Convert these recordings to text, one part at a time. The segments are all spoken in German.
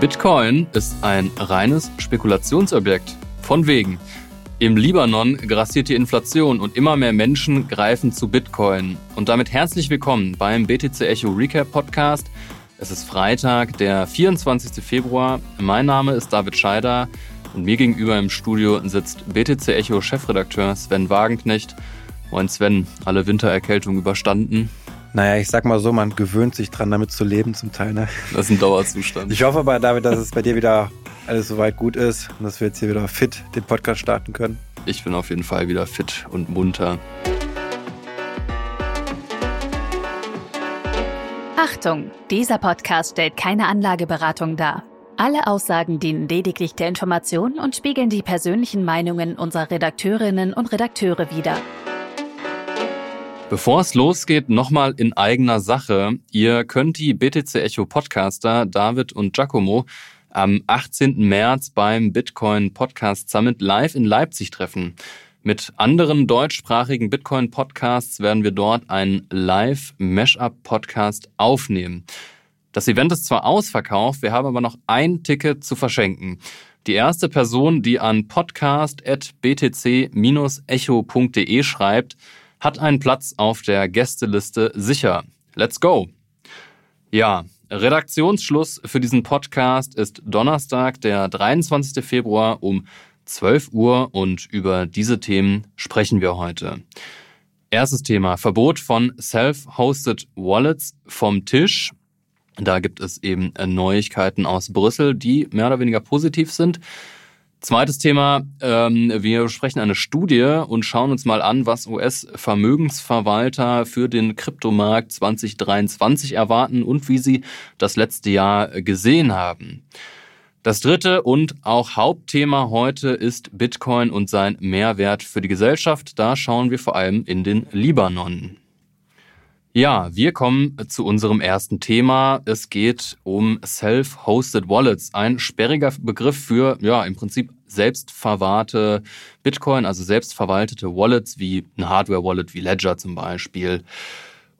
Bitcoin ist ein reines Spekulationsobjekt. Von wegen. Im Libanon grassiert die Inflation und immer mehr Menschen greifen zu Bitcoin. Und damit herzlich willkommen beim BTC Echo Recap Podcast. Es ist Freitag, der 24. Februar. Mein Name ist David Scheider und mir gegenüber im Studio sitzt BTC Echo Chefredakteur Sven Wagenknecht. Moin Sven, alle Wintererkältungen überstanden? Naja, ich sag mal so, man gewöhnt sich dran, damit zu leben zum Teil. Ne? Das ist ein Dauerzustand. Ich hoffe aber, David, dass es bei dir wieder alles soweit gut ist und dass wir jetzt hier wieder fit den Podcast starten können. Ich bin auf jeden Fall wieder fit und munter. Achtung, dieser Podcast stellt keine Anlageberatung dar. Alle Aussagen dienen lediglich der Information und spiegeln die persönlichen Meinungen unserer Redakteurinnen und Redakteure wider. Bevor es losgeht, nochmal in eigener Sache. Ihr könnt die BTC Echo Podcaster David und Giacomo am 18. März beim Bitcoin Podcast Summit live in Leipzig treffen. Mit anderen deutschsprachigen Bitcoin Podcasts werden wir dort einen Live Mashup Podcast aufnehmen. Das Event ist zwar ausverkauft, wir haben aber noch ein Ticket zu verschenken. Die erste Person, die an podcast.btc-echo.de schreibt, hat einen Platz auf der Gästeliste sicher. Let's go! Ja, Redaktionsschluss für diesen Podcast ist Donnerstag, der 23. Februar um 12 Uhr und über diese Themen sprechen wir heute. Erstes Thema, Verbot von Self-Hosted Wallets vom Tisch. Da gibt es eben Neuigkeiten aus Brüssel, die mehr oder weniger positiv sind. Zweites Thema, ähm, wir sprechen eine Studie und schauen uns mal an, was US-Vermögensverwalter für den Kryptomarkt 2023 erwarten und wie sie das letzte Jahr gesehen haben. Das dritte und auch Hauptthema heute ist Bitcoin und sein Mehrwert für die Gesellschaft. Da schauen wir vor allem in den Libanon. Ja, wir kommen zu unserem ersten Thema. Es geht um Self-Hosted Wallets. Ein sperriger Begriff für, ja, im Prinzip selbstverwahrte Bitcoin, also selbstverwaltete Wallets wie ein Hardware-Wallet wie Ledger zum Beispiel.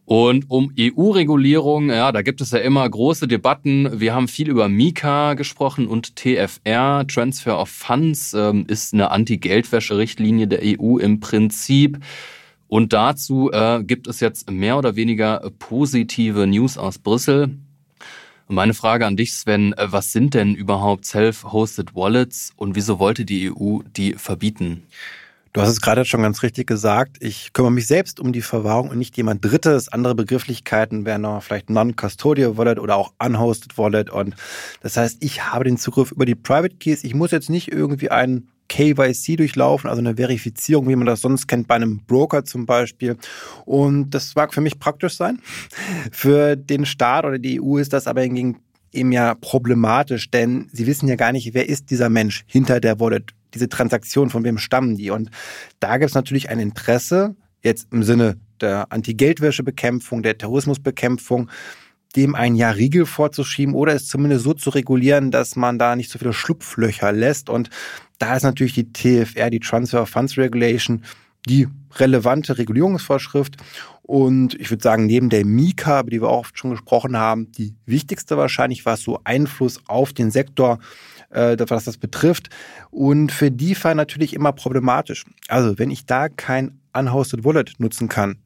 Und um EU-Regulierung, ja, da gibt es ja immer große Debatten. Wir haben viel über Mika gesprochen und TFR, Transfer of Funds, ähm, ist eine Anti-Geldwäsche-Richtlinie der EU im Prinzip. Und dazu äh, gibt es jetzt mehr oder weniger positive News aus Brüssel. Meine Frage an dich, Sven, äh, was sind denn überhaupt Self-Hosted Wallets und wieso wollte die EU die verbieten? Du hast es gerade schon ganz richtig gesagt. Ich kümmere mich selbst um die Verwahrung und nicht jemand Drittes. Andere Begrifflichkeiten wären noch vielleicht Non-Custodial Wallet oder auch Unhosted Wallet. Und das heißt, ich habe den Zugriff über die Private Keys. Ich muss jetzt nicht irgendwie einen KYC durchlaufen, also eine Verifizierung, wie man das sonst kennt bei einem Broker zum Beispiel. Und das mag für mich praktisch sein. Für den Staat oder die EU ist das aber hingegen eben ja problematisch, denn sie wissen ja gar nicht, wer ist dieser Mensch hinter der Wallet, diese Transaktion, von wem stammen die. Und da gibt es natürlich ein Interesse, jetzt im Sinne der Anti-Geldwäsche-Bekämpfung, der Terrorismusbekämpfung, dem ein Jahr Riegel vorzuschieben oder es zumindest so zu regulieren, dass man da nicht so viele Schlupflöcher lässt. Und da ist natürlich die TFR, die Transfer Funds Regulation, die relevante Regulierungsvorschrift. Und ich würde sagen, neben der Mika, über die wir auch oft schon gesprochen haben, die wichtigste wahrscheinlich, was so Einfluss auf den Sektor, äh, was das betrifft. Und für DeFi natürlich immer problematisch. Also wenn ich da kein Unhosted Wallet nutzen kann,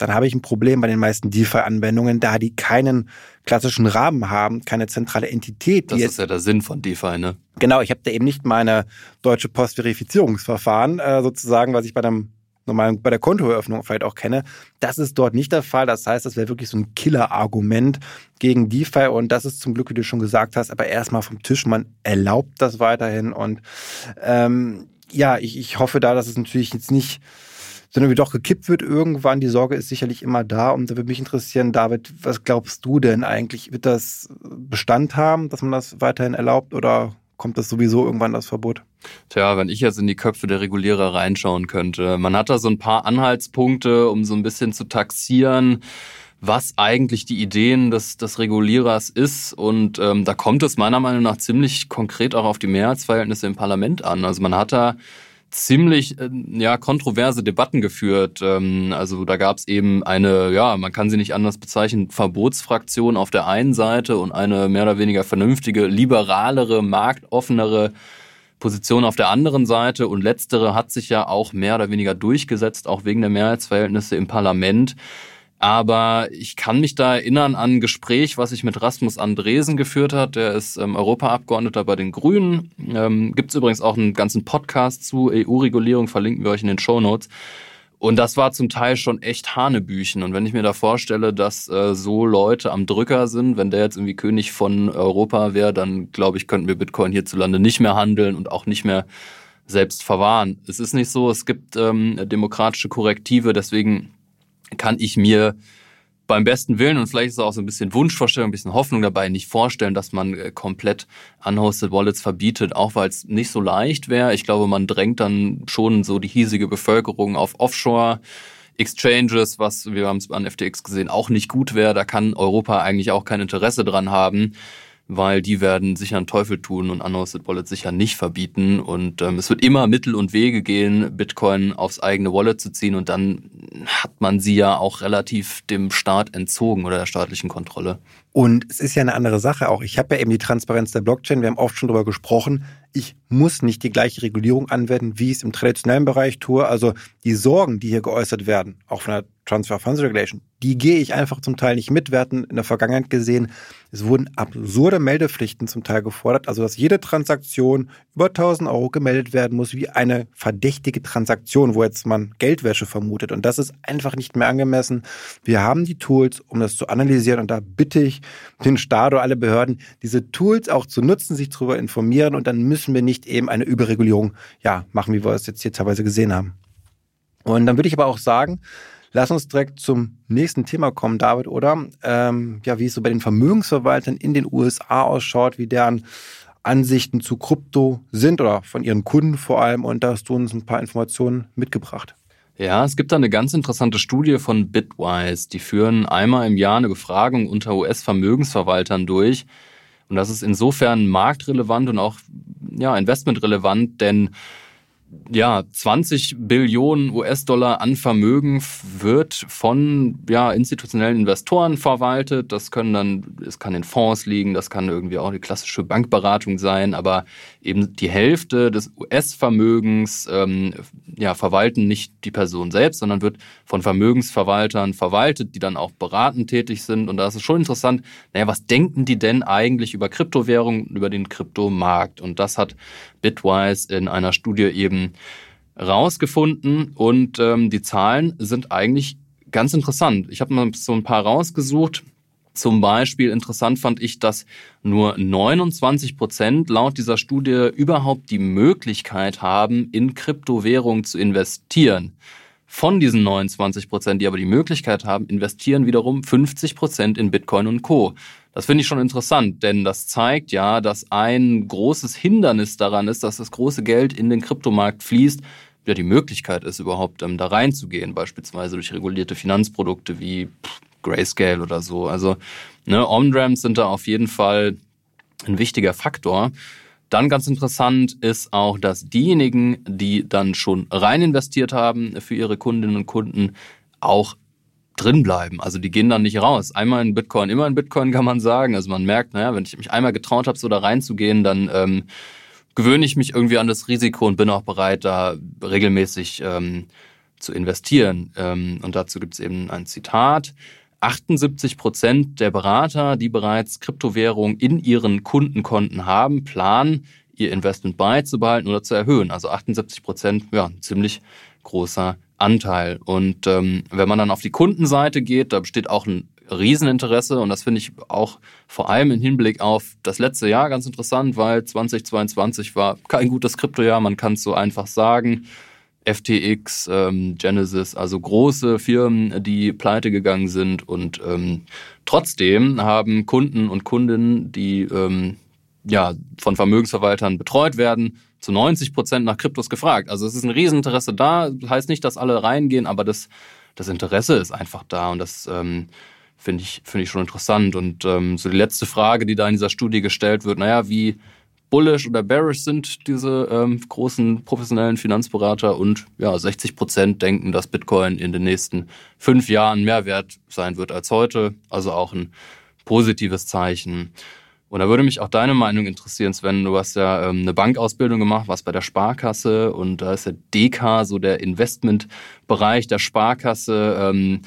dann habe ich ein Problem bei den meisten DeFi-Anwendungen, da die keinen klassischen Rahmen haben, keine zentrale Entität. das ist ja der Sinn von DeFi, ne? Genau, ich habe da eben nicht meine deutsche Postverifizierungsverfahren, äh, sozusagen, was ich bei einem normalen, bei der Kontoeröffnung vielleicht auch kenne. Das ist dort nicht der Fall. Das heißt, das wäre wirklich so ein Killer-Argument gegen DeFi und das ist zum Glück, wie du schon gesagt hast, aber erstmal vom Tisch. Man erlaubt das weiterhin und ähm, ja, ich, ich hoffe da, dass es natürlich jetzt nicht sondern wie doch gekippt wird irgendwann. Die Sorge ist sicherlich immer da. Und da würde mich interessieren, David, was glaubst du denn eigentlich? Wird das Bestand haben, dass man das weiterhin erlaubt oder kommt das sowieso irgendwann das Verbot? Tja, wenn ich jetzt in die Köpfe der Regulierer reinschauen könnte. Man hat da so ein paar Anhaltspunkte, um so ein bisschen zu taxieren was eigentlich die Ideen des, des Regulierers ist. Und ähm, da kommt es meiner Meinung nach ziemlich konkret auch auf die Mehrheitsverhältnisse im Parlament an. Also man hat da ziemlich äh, ja kontroverse Debatten geführt. Ähm, also da gab es eben eine, ja, man kann sie nicht anders bezeichnen, Verbotsfraktion auf der einen Seite und eine mehr oder weniger vernünftige, liberalere, marktoffenere Position auf der anderen Seite. Und letztere hat sich ja auch mehr oder weniger durchgesetzt, auch wegen der Mehrheitsverhältnisse im Parlament. Aber ich kann mich da erinnern an ein Gespräch, was ich mit Rasmus Andresen geführt hat. Der ist ähm, Europaabgeordneter bei den Grünen. Ähm, Gibt es übrigens auch einen ganzen Podcast zu EU-Regulierung, verlinken wir euch in den Show Notes. Und das war zum Teil schon echt Hanebüchen. Und wenn ich mir da vorstelle, dass äh, so Leute am Drücker sind, wenn der jetzt irgendwie König von Europa wäre, dann glaube ich, könnten wir Bitcoin hierzulande nicht mehr handeln und auch nicht mehr selbst verwahren. Es ist nicht so, es gibt ähm, demokratische Korrektive, deswegen kann ich mir beim besten Willen und vielleicht ist auch so ein bisschen Wunschvorstellung, ein bisschen Hoffnung dabei, nicht vorstellen, dass man äh, komplett unhosted Wallets verbietet, auch weil es nicht so leicht wäre. Ich glaube, man drängt dann schon so die hiesige Bevölkerung auf Offshore. Exchanges, was wir haben es an FTX gesehen, auch nicht gut wäre. Da kann Europa eigentlich auch kein Interesse dran haben weil die werden sicher einen Teufel tun und Unhosted Wallet sicher nicht verbieten. Und ähm, es wird immer Mittel und Wege gehen, Bitcoin aufs eigene Wallet zu ziehen und dann hat man sie ja auch relativ dem Staat entzogen oder der staatlichen Kontrolle. Und es ist ja eine andere Sache auch. Ich habe ja eben die Transparenz der Blockchain, wir haben oft schon darüber gesprochen. Ich muss nicht die gleiche Regulierung anwenden, wie ich es im traditionellen Bereich tue. Also die Sorgen, die hier geäußert werden, auch von der Transfer Funds Regulation, die gehe ich einfach zum Teil nicht mit. Wir hatten in der Vergangenheit gesehen, es wurden absurde Meldepflichten zum Teil gefordert, also dass jede Transaktion über 1000 Euro gemeldet werden muss, wie eine verdächtige Transaktion, wo jetzt man Geldwäsche vermutet. Und das ist einfach nicht mehr angemessen. Wir haben die Tools, um das zu analysieren. Und da bitte ich den Staat oder alle Behörden, diese Tools auch zu nutzen, sich darüber informieren. Und dann müssen wir nicht eben eine Überregulierung ja, machen, wie wir es jetzt hier teilweise gesehen haben. Und dann würde ich aber auch sagen, Lass uns direkt zum nächsten Thema kommen, David, oder? Ähm, ja, wie es so bei den Vermögensverwaltern in den USA ausschaut, wie deren Ansichten zu Krypto sind oder von ihren Kunden vor allem. Und da hast du uns ein paar Informationen mitgebracht. Ja, es gibt da eine ganz interessante Studie von Bitwise. Die führen einmal im Jahr eine Befragung unter US-Vermögensverwaltern durch. Und das ist insofern marktrelevant und auch ja, investmentrelevant, denn ja, 20 Billionen US-Dollar an Vermögen wird von ja, institutionellen Investoren verwaltet. Das können dann, es kann in Fonds liegen, das kann irgendwie auch eine klassische Bankberatung sein, aber eben die Hälfte des US-Vermögens ähm, ja, verwalten nicht die Person selbst, sondern wird von Vermögensverwaltern verwaltet, die dann auch beratend tätig sind. Und da ist es schon interessant, naja, was denken die denn eigentlich über Kryptowährungen, über den Kryptomarkt? Und das hat Bitwise in einer Studie eben rausgefunden und ähm, die Zahlen sind eigentlich ganz interessant. Ich habe mal so ein paar rausgesucht. Zum Beispiel interessant fand ich, dass nur 29 Prozent laut dieser Studie überhaupt die Möglichkeit haben, in Kryptowährungen zu investieren. Von diesen 29 Prozent, die aber die Möglichkeit haben, investieren wiederum 50 Prozent in Bitcoin und Co. Das finde ich schon interessant, denn das zeigt ja, dass ein großes Hindernis daran ist, dass das große Geld in den Kryptomarkt fließt, ja die Möglichkeit ist, überhaupt ähm, da reinzugehen, beispielsweise durch regulierte Finanzprodukte wie Grayscale oder so. Also ne, On-Ramps sind da auf jeden Fall ein wichtiger Faktor. Dann ganz interessant ist auch, dass diejenigen, die dann schon rein investiert haben für ihre Kundinnen und Kunden, auch drin bleiben. Also die gehen dann nicht raus. Einmal in Bitcoin, immer in Bitcoin kann man sagen. Also man merkt, naja, wenn ich mich einmal getraut habe, so da reinzugehen, dann ähm, gewöhne ich mich irgendwie an das Risiko und bin auch bereit, da regelmäßig ähm, zu investieren. Ähm, und dazu gibt es eben ein Zitat. 78 Prozent der Berater, die bereits Kryptowährung in ihren Kundenkonten haben, planen, ihr Investment beizubehalten oder zu erhöhen. Also 78 Prozent, ja, ziemlich großer Anteil. Und ähm, wenn man dann auf die Kundenseite geht, da besteht auch ein Rieseninteresse und das finde ich auch vor allem im Hinblick auf das letzte Jahr ganz interessant, weil 2022 war kein gutes Kryptojahr, man kann es so einfach sagen. FTX, ähm, Genesis, also große Firmen, die pleite gegangen sind und ähm, trotzdem haben Kunden und Kundinnen, die ähm, ja von Vermögensverwaltern betreut werden, zu 90 Prozent nach Kryptos gefragt. Also es ist ein Rieseninteresse da. Heißt nicht, dass alle reingehen, aber das, das Interesse ist einfach da und das ähm, finde ich, finde ich schon interessant. Und ähm, so die letzte Frage, die da in dieser Studie gestellt wird, naja, wie bullish oder bearish sind diese ähm, großen professionellen Finanzberater und ja, 60 Prozent denken, dass Bitcoin in den nächsten fünf Jahren mehr wert sein wird als heute. Also auch ein positives Zeichen. Und da würde mich auch deine Meinung interessieren, Sven. Du hast ja ähm, eine Bankausbildung gemacht, warst bei der Sparkasse und da ist der DK, so der Investmentbereich der Sparkasse. Ähm,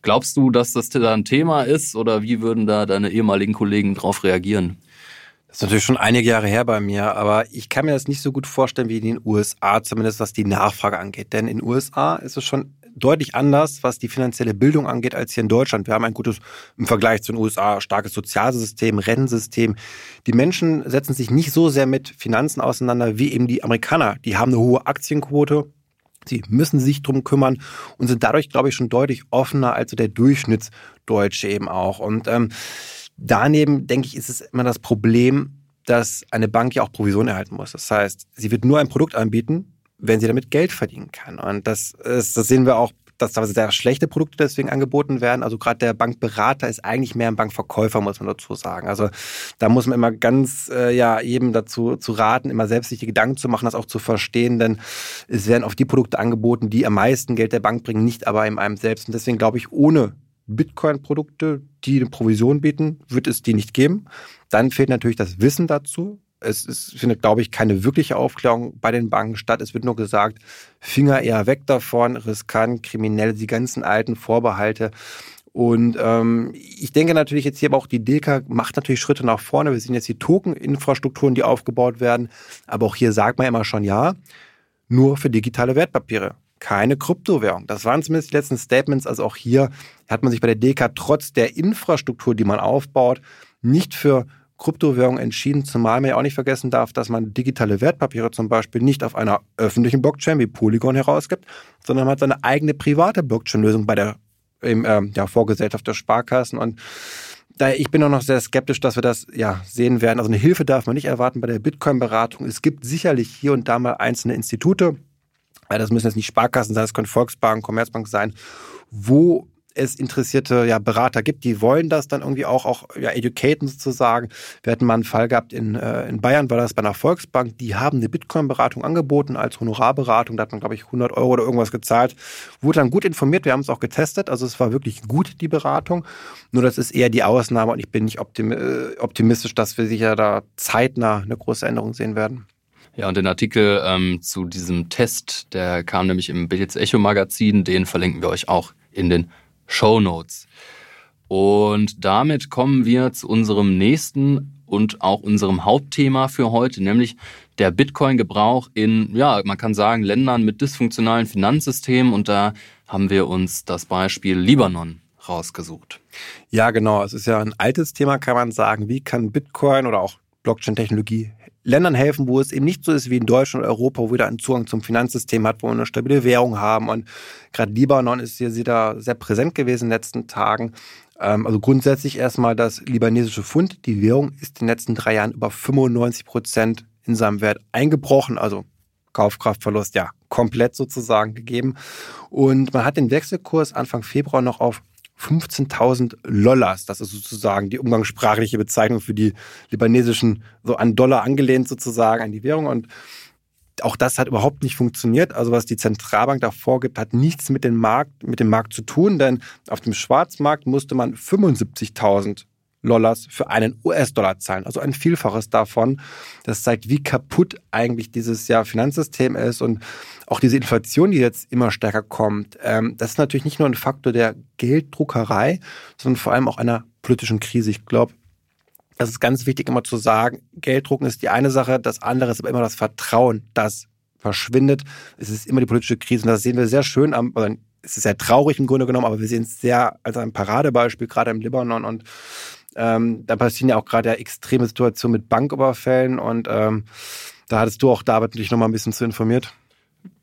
glaubst du, dass das da ein Thema ist oder wie würden da deine ehemaligen Kollegen darauf reagieren? Das ist natürlich schon einige Jahre her bei mir, aber ich kann mir das nicht so gut vorstellen wie in den USA, zumindest was die Nachfrage angeht. Denn in den USA ist es schon deutlich anders, was die finanzielle Bildung angeht, als hier in Deutschland. Wir haben ein gutes, im Vergleich zu den USA, starkes Sozialsystem, Rentensystem. Die Menschen setzen sich nicht so sehr mit Finanzen auseinander wie eben die Amerikaner. Die haben eine hohe Aktienquote. Sie müssen sich drum kümmern und sind dadurch, glaube ich, schon deutlich offener als so der Durchschnittsdeutsche eben auch. Und ähm, daneben, denke ich, ist es immer das Problem, dass eine Bank ja auch Provision erhalten muss. Das heißt, sie wird nur ein Produkt anbieten, wenn sie damit Geld verdienen kann. Und das, ist, das sehen wir auch, dass da sehr schlechte Produkte deswegen angeboten werden. Also gerade der Bankberater ist eigentlich mehr ein Bankverkäufer, muss man dazu sagen. Also da muss man immer ganz äh, ja jedem dazu zu raten, immer selbst sich die Gedanken zu machen, das auch zu verstehen, denn es werden oft die Produkte angeboten, die am meisten Geld der Bank bringen, nicht aber in einem selbst. Und deswegen glaube ich, ohne Bitcoin-Produkte, die eine Provision bieten, wird es die nicht geben. Dann fehlt natürlich das Wissen dazu es ist, findet, glaube ich, keine wirkliche Aufklärung bei den Banken statt. Es wird nur gesagt, Finger eher weg davon, riskant, kriminell, die ganzen alten Vorbehalte. Und ähm, ich denke natürlich jetzt hier aber auch die Deka macht natürlich Schritte nach vorne. Wir sehen jetzt die Token-Infrastrukturen, die aufgebaut werden. Aber auch hier sagt man immer schon ja, nur für digitale Wertpapiere. Keine Kryptowährung. Das waren zumindest die letzten Statements. Also auch hier hat man sich bei der Deka trotz der Infrastruktur, die man aufbaut, nicht für Kryptowährung entschieden, zumal man ja auch nicht vergessen darf, dass man digitale Wertpapiere zum Beispiel nicht auf einer öffentlichen Blockchain wie Polygon herausgibt, sondern man hat seine eigene private Blockchain-Lösung bei der im, äh, ja, Vorgesellschaft der Sparkassen und daher, ich bin auch noch sehr skeptisch, dass wir das ja sehen werden. Also eine Hilfe darf man nicht erwarten bei der Bitcoin-Beratung. Es gibt sicherlich hier und da mal einzelne Institute, das müssen jetzt nicht Sparkassen sein, das können Volksbanken, Commerzbank sein, wo es interessierte ja, Berater gibt, die wollen das dann irgendwie auch, auch ja, educaten sozusagen. Wir hatten mal einen Fall gehabt in, äh, in Bayern, war das bei einer Volksbank, die haben eine Bitcoin-Beratung angeboten als Honorarberatung. Da hat man, glaube ich, 100 Euro oder irgendwas gezahlt. Wurde dann gut informiert, wir haben es auch getestet. Also es war wirklich gut, die Beratung. Nur das ist eher die Ausnahme und ich bin nicht äh, optimistisch, dass wir sicher da zeitnah eine große Änderung sehen werden. Ja, und den Artikel ähm, zu diesem Test, der kam nämlich im Billets Echo Magazin, den verlinken wir euch auch in den Show Notes. Und damit kommen wir zu unserem nächsten und auch unserem Hauptthema für heute, nämlich der Bitcoin-Gebrauch in, ja, man kann sagen, Ländern mit dysfunktionalen Finanzsystemen. Und da haben wir uns das Beispiel Libanon rausgesucht. Ja, genau. Es ist ja ein altes Thema, kann man sagen. Wie kann Bitcoin oder auch Blockchain-Technologie Ländern helfen, wo es eben nicht so ist wie in Deutschland und Europa, wo jeder einen Zugang zum Finanzsystem hat, wo wir eine stabile Währung haben. Und gerade Libanon ist hier wieder sehr präsent gewesen in den letzten Tagen. Ähm, also grundsätzlich erstmal das libanesische Pfund. Die Währung ist in den letzten drei Jahren über 95 Prozent in seinem Wert eingebrochen. Also Kaufkraftverlust, ja, komplett sozusagen gegeben. Und man hat den Wechselkurs Anfang Februar noch auf 15.000 Lollas. Das ist sozusagen die umgangssprachliche Bezeichnung für die libanesischen, so an Dollar angelehnt sozusagen an die Währung. Und auch das hat überhaupt nicht funktioniert. Also was die Zentralbank da vorgibt, hat nichts mit dem Markt, mit dem Markt zu tun, denn auf dem Schwarzmarkt musste man 75.000 Dollars für einen US-Dollar zahlen, also ein Vielfaches davon. Das zeigt, wie kaputt eigentlich dieses ja, Finanzsystem ist und auch diese Inflation, die jetzt immer stärker kommt. Ähm, das ist natürlich nicht nur ein Faktor der Gelddruckerei, sondern vor allem auch einer politischen Krise. Ich glaube, das ist ganz wichtig immer zu sagen, Gelddrucken ist die eine Sache, das andere ist aber immer das Vertrauen, das verschwindet. Es ist immer die politische Krise und das sehen wir sehr schön am, es ist sehr traurig im Grunde genommen, aber wir sehen es sehr als ein Paradebeispiel, gerade im Libanon und ähm, da passieren ja auch gerade ja extreme Situationen mit Banküberfällen und ähm, da hattest du auch David dich nochmal ein bisschen zu informiert.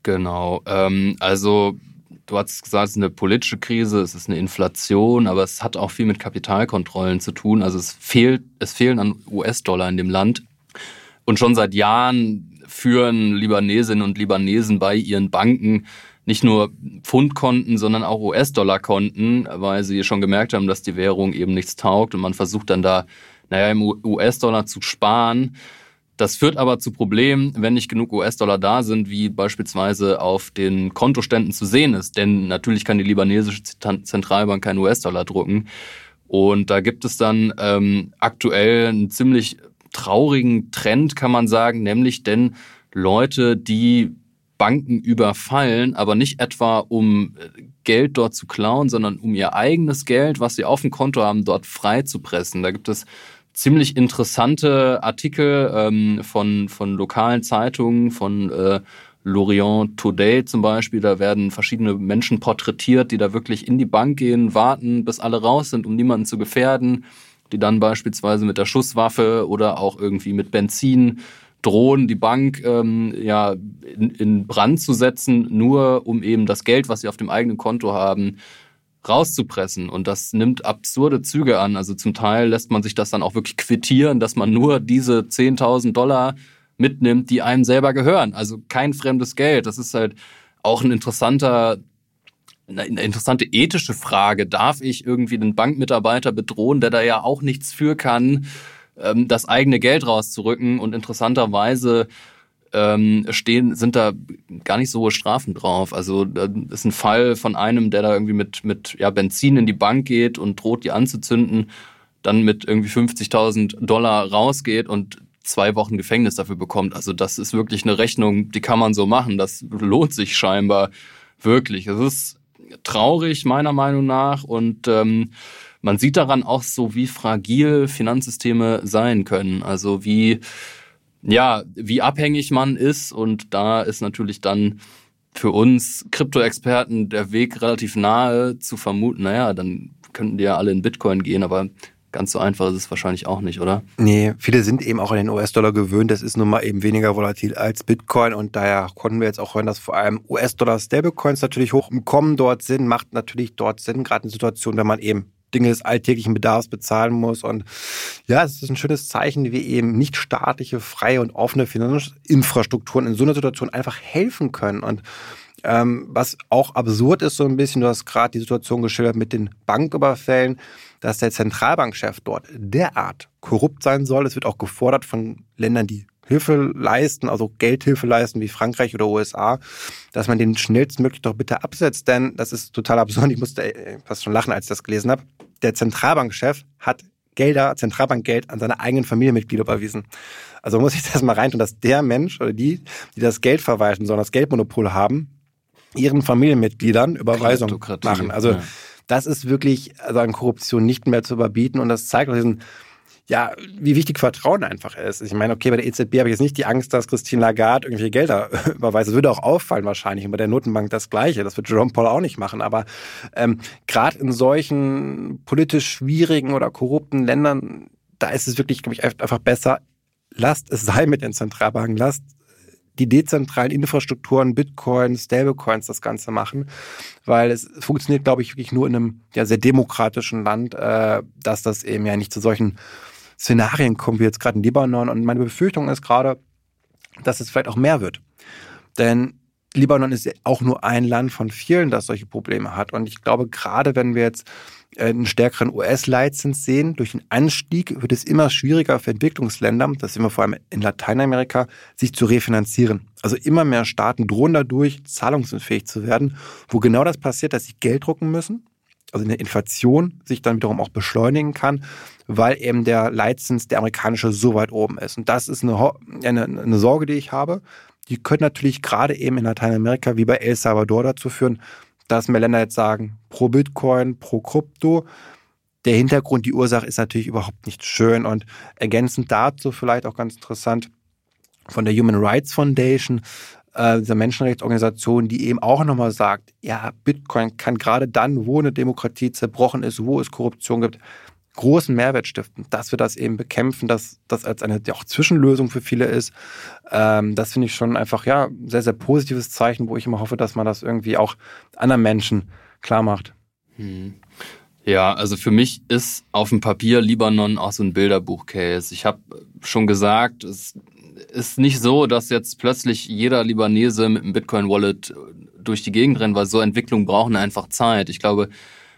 Genau. Ähm, also du hast gesagt, es ist eine politische Krise, es ist eine Inflation, aber es hat auch viel mit Kapitalkontrollen zu tun. Also es fehlt, es fehlen an US-Dollar in dem Land. Und schon seit Jahren führen Libanesinnen und Libanesen bei ihren Banken nicht nur Pfundkonten, sondern auch US-Dollar-Konten, weil sie schon gemerkt haben, dass die Währung eben nichts taugt und man versucht dann da, naja, im US-Dollar zu sparen. Das führt aber zu Problemen, wenn nicht genug US-Dollar da sind, wie beispielsweise auf den Kontoständen zu sehen ist. Denn natürlich kann die libanesische Zentralbank keinen US-Dollar drucken. Und da gibt es dann ähm, aktuell einen ziemlich traurigen Trend, kann man sagen, nämlich denn Leute, die Banken überfallen, aber nicht etwa um äh, Geld dort zu klauen, sondern um ihr eigenes Geld, was sie auf dem Konto haben, dort frei zu pressen. Da gibt es ziemlich interessante Artikel ähm, von, von lokalen Zeitungen, von äh, Lorient Today zum Beispiel. Da werden verschiedene Menschen porträtiert, die da wirklich in die Bank gehen, warten, bis alle raus sind, um niemanden zu gefährden, die dann beispielsweise mit der Schusswaffe oder auch irgendwie mit Benzin drohen, die Bank ähm, ja in, in Brand zu setzen, nur um eben das Geld, was sie auf dem eigenen Konto haben, rauszupressen. Und das nimmt absurde Züge an. Also zum Teil lässt man sich das dann auch wirklich quittieren, dass man nur diese 10.000 Dollar mitnimmt, die einem selber gehören. Also kein fremdes Geld. Das ist halt auch ein interessanter, eine interessante ethische Frage. Darf ich irgendwie den Bankmitarbeiter bedrohen, der da ja auch nichts für kann, ähm, das eigene Geld rauszurücken? Und interessanterweise ähm, stehen, sind da gar nicht so hohe Strafen drauf. Also das ist ein Fall von einem, der da irgendwie mit, mit ja, Benzin in die Bank geht und droht, die anzuzünden, dann mit irgendwie 50.000 Dollar rausgeht und zwei Wochen Gefängnis dafür bekommt. Also das ist wirklich eine Rechnung, die kann man so machen. Das lohnt sich scheinbar wirklich. Es ist traurig meiner Meinung nach und ähm, man sieht daran auch so, wie fragil Finanzsysteme sein können. Also wie ja, wie abhängig man ist. Und da ist natürlich dann für uns Krypto-Experten der Weg relativ nahe zu vermuten, naja, dann könnten die ja alle in Bitcoin gehen, aber ganz so einfach ist es wahrscheinlich auch nicht, oder? Nee, viele sind eben auch an den US-Dollar gewöhnt. Das ist nun mal eben weniger volatil als Bitcoin und daher konnten wir jetzt auch hören, dass vor allem US-Dollar-Stablecoins natürlich hoch im Kommen dort sind. Macht natürlich dort Sinn, gerade in Situationen, wenn man eben Dinge des alltäglichen Bedarfs bezahlen muss. Und ja, es ist ein schönes Zeichen, wie eben nicht staatliche, freie und offene Finanzinfrastrukturen in so einer Situation einfach helfen können. Und ähm, was auch absurd ist so ein bisschen, du hast gerade die Situation geschildert mit den Banküberfällen, dass der Zentralbankchef dort derart korrupt sein soll. Es wird auch gefordert von Ländern, die Hilfe leisten, also Geldhilfe leisten wie Frankreich oder USA, dass man den schnellstmöglich doch bitte absetzt, denn das ist total absurd. Ich musste äh, fast schon lachen, als ich das gelesen habe. Der Zentralbankchef hat Gelder, Zentralbankgeld an seine eigenen Familienmitglieder überwiesen. Also muss ich das mal reintun, dass der Mensch oder die, die das Geld verwalten sollen, das Geldmonopol haben, ihren Familienmitgliedern Überweisungen machen. Also ja. das ist wirklich also an Korruption nicht mehr zu überbieten und das zeigt auch diesen ja, wie wichtig Vertrauen einfach ist. Ich meine, okay, bei der EZB habe ich jetzt nicht die Angst, dass Christine Lagarde irgendwelche Gelder überweist. Das würde auch auffallen wahrscheinlich. Und bei der Notenbank das Gleiche. Das wird Jerome Paul auch nicht machen. Aber ähm, gerade in solchen politisch schwierigen oder korrupten Ländern, da ist es wirklich, glaube ich, einfach besser, lasst es sein mit den Zentralbanken, lasst die dezentralen Infrastrukturen, Bitcoin, Stablecoins das Ganze machen, weil es funktioniert, glaube ich, wirklich nur in einem ja, sehr demokratischen Land, äh, dass das eben ja nicht zu solchen Szenarien kommen wie jetzt gerade in Libanon. Und meine Befürchtung ist gerade, dass es vielleicht auch mehr wird. Denn Libanon ist auch nur ein Land von vielen, das solche Probleme hat. Und ich glaube, gerade wenn wir jetzt äh, einen stärkeren US-Leitzins sehen, durch den Anstieg wird es immer schwieriger für Entwicklungsländer, das sehen wir vor allem in Lateinamerika, sich zu refinanzieren. Also immer mehr Staaten drohen dadurch, zahlungsunfähig zu werden, wo genau das passiert, dass sie Geld drucken müssen, also eine Inflation sich dann wiederum auch beschleunigen kann, weil eben der Leitzins, der amerikanische, so weit oben ist. Und das ist eine, eine, eine Sorge, die ich habe. Die können natürlich gerade eben in Lateinamerika wie bei El Salvador dazu führen, dass mehr Länder jetzt sagen, pro Bitcoin, pro Krypto. Der Hintergrund, die Ursache ist natürlich überhaupt nicht schön. Und ergänzend dazu vielleicht auch ganz interessant von der Human Rights Foundation, äh, dieser Menschenrechtsorganisation, die eben auch nochmal sagt, ja, Bitcoin kann gerade dann, wo eine Demokratie zerbrochen ist, wo es Korruption gibt, großen Mehrwert stiften, dass wir das eben bekämpfen, dass das als eine auch Zwischenlösung für viele ist. Ähm, das finde ich schon einfach ja sehr, sehr positives Zeichen, wo ich immer hoffe, dass man das irgendwie auch anderen Menschen klar macht. Hm. Ja, also für mich ist auf dem Papier Libanon auch so ein Bilderbuch-Case. Ich habe schon gesagt, es ist nicht so, dass jetzt plötzlich jeder Libanese mit einem Bitcoin-Wallet durch die Gegend rennt, weil so Entwicklungen brauchen einfach Zeit. Ich glaube,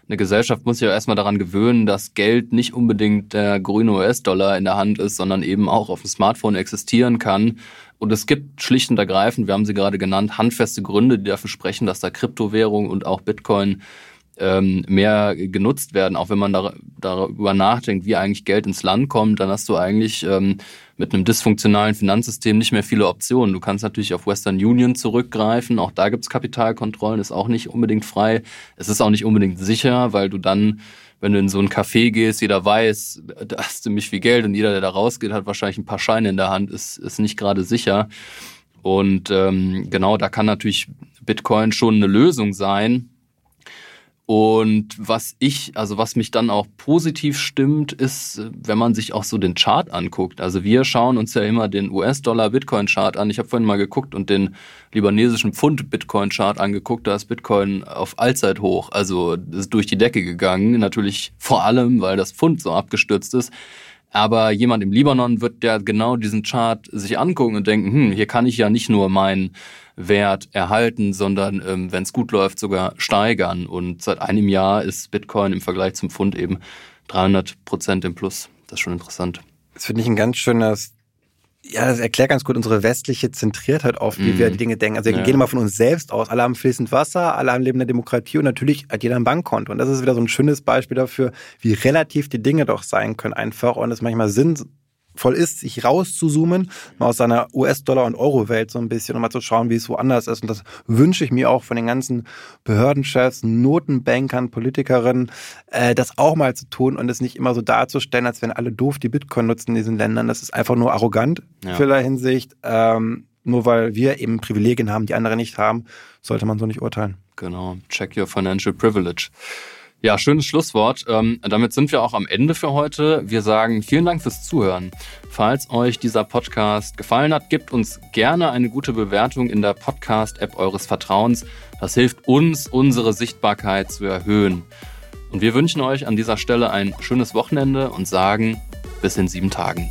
eine Gesellschaft muss sich ja erstmal daran gewöhnen, dass Geld nicht unbedingt der grüne US-Dollar in der Hand ist, sondern eben auch auf dem Smartphone existieren kann. Und es gibt schlicht und ergreifend, wir haben sie gerade genannt, handfeste Gründe, die dafür sprechen, dass da Kryptowährung und auch Bitcoin ähm, mehr genutzt werden. Auch wenn man da, darüber nachdenkt, wie eigentlich Geld ins Land kommt, dann hast du eigentlich ähm, mit einem dysfunktionalen Finanzsystem nicht mehr viele Optionen. Du kannst natürlich auf Western Union zurückgreifen. Auch da gibt's Kapitalkontrollen, ist auch nicht unbedingt frei. Es ist auch nicht unbedingt sicher, weil du dann wenn du in so ein Café gehst, jeder weiß, da hast du ziemlich viel Geld und jeder, der da rausgeht, hat wahrscheinlich ein paar Scheine in der Hand, ist, ist nicht gerade sicher. Und ähm, genau, da kann natürlich Bitcoin schon eine Lösung sein. Und was ich, also was mich dann auch positiv stimmt, ist, wenn man sich auch so den Chart anguckt. Also wir schauen uns ja immer den US-Dollar-Bitcoin-Chart an. Ich habe vorhin mal geguckt und den libanesischen Pfund-Bitcoin-Chart angeguckt. Da ist Bitcoin auf Allzeithoch, also ist durch die Decke gegangen. Natürlich vor allem, weil das Pfund so abgestürzt ist. Aber jemand im Libanon wird ja genau diesen Chart sich angucken und denken, hm, hier kann ich ja nicht nur meinen Wert erhalten, sondern ähm, wenn es gut läuft, sogar steigern. Und seit einem Jahr ist Bitcoin im Vergleich zum Pfund eben 300 Prozent im Plus. Das ist schon interessant. Das finde ich ein ganz schönes ja, das erklärt ganz gut unsere westliche Zentriertheit auf, wie mm. wir die Dinge denken. Also wir ja. gehen mal von uns selbst aus. Alle haben fließend Wasser, alle haben lebende Demokratie und natürlich hat jeder ein Bankkonto. Und das ist wieder so ein schönes Beispiel dafür, wie relativ die Dinge doch sein können einfach und es manchmal Sinn voll ist, sich rauszuzoomen, mal aus seiner US-Dollar- und Euro-Welt so ein bisschen, um mal zu schauen, wie es woanders ist. Und das wünsche ich mir auch von den ganzen Behördenchefs, Notenbankern, Politikerinnen, äh, das auch mal zu tun und es nicht immer so darzustellen, als wenn alle doof die Bitcoin nutzen in diesen Ländern. Das ist einfach nur arrogant ja. vieler Hinsicht. Ähm, nur weil wir eben Privilegien haben, die andere nicht haben, sollte man so nicht urteilen. Genau. Check your financial privilege. Ja, schönes Schlusswort. Ähm, damit sind wir auch am Ende für heute. Wir sagen vielen Dank fürs Zuhören. Falls euch dieser Podcast gefallen hat, gebt uns gerne eine gute Bewertung in der Podcast-App eures Vertrauens. Das hilft uns, unsere Sichtbarkeit zu erhöhen. Und wir wünschen euch an dieser Stelle ein schönes Wochenende und sagen bis in sieben Tagen.